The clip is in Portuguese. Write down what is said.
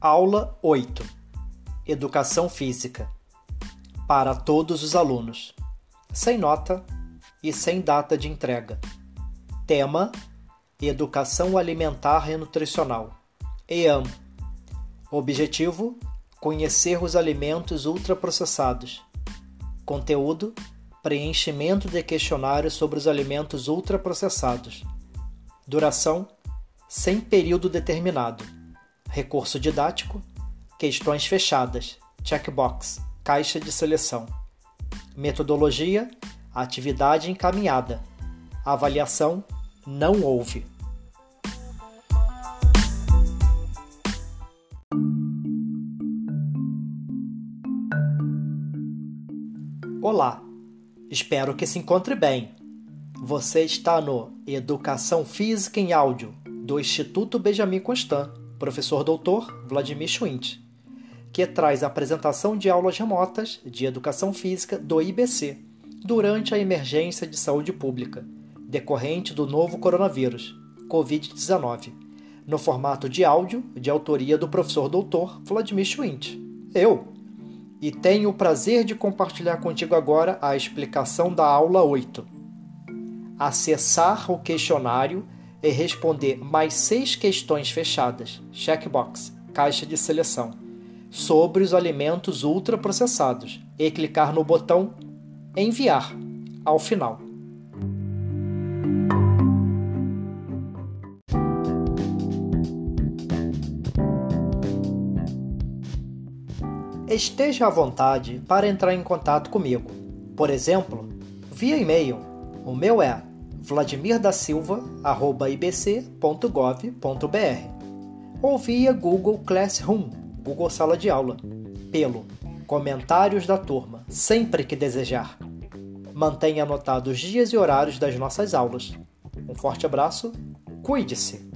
Aula 8 Educação Física para todos os alunos, sem nota e sem data de entrega. Tema: Educação Alimentar e Nutricional. EAM. Objetivo: conhecer os alimentos ultraprocessados. Conteúdo: preenchimento de questionário sobre os alimentos ultraprocessados. Duração: sem período determinado. Recurso didático: questões fechadas. Checkbox: caixa de seleção. Metodologia: atividade encaminhada. Avaliação: não houve. Olá, espero que se encontre bem. Você está no Educação Física em Áudio do Instituto Benjamin Constant, professor doutor Vladimir Schwint, que traz a apresentação de aulas remotas de Educação Física do IBC durante a emergência de saúde pública decorrente do novo coronavírus, Covid-19, no formato de áudio de autoria do professor doutor Vladimir Schwint. Eu, e tenho o prazer de compartilhar contigo agora a explicação da aula 8. Acessar o questionário e responder mais seis questões fechadas, checkbox, caixa de seleção, sobre os alimentos ultraprocessados e clicar no botão Enviar ao final. Esteja à vontade para entrar em contato comigo. Por exemplo, via e-mail. O meu é vladimirdasilva@ibc.gov.br ou via Google Classroom, Google Sala de Aula, pelo comentários da turma, sempre que desejar. Mantenha anotados os dias e horários das nossas aulas. Um forte abraço, cuide-se!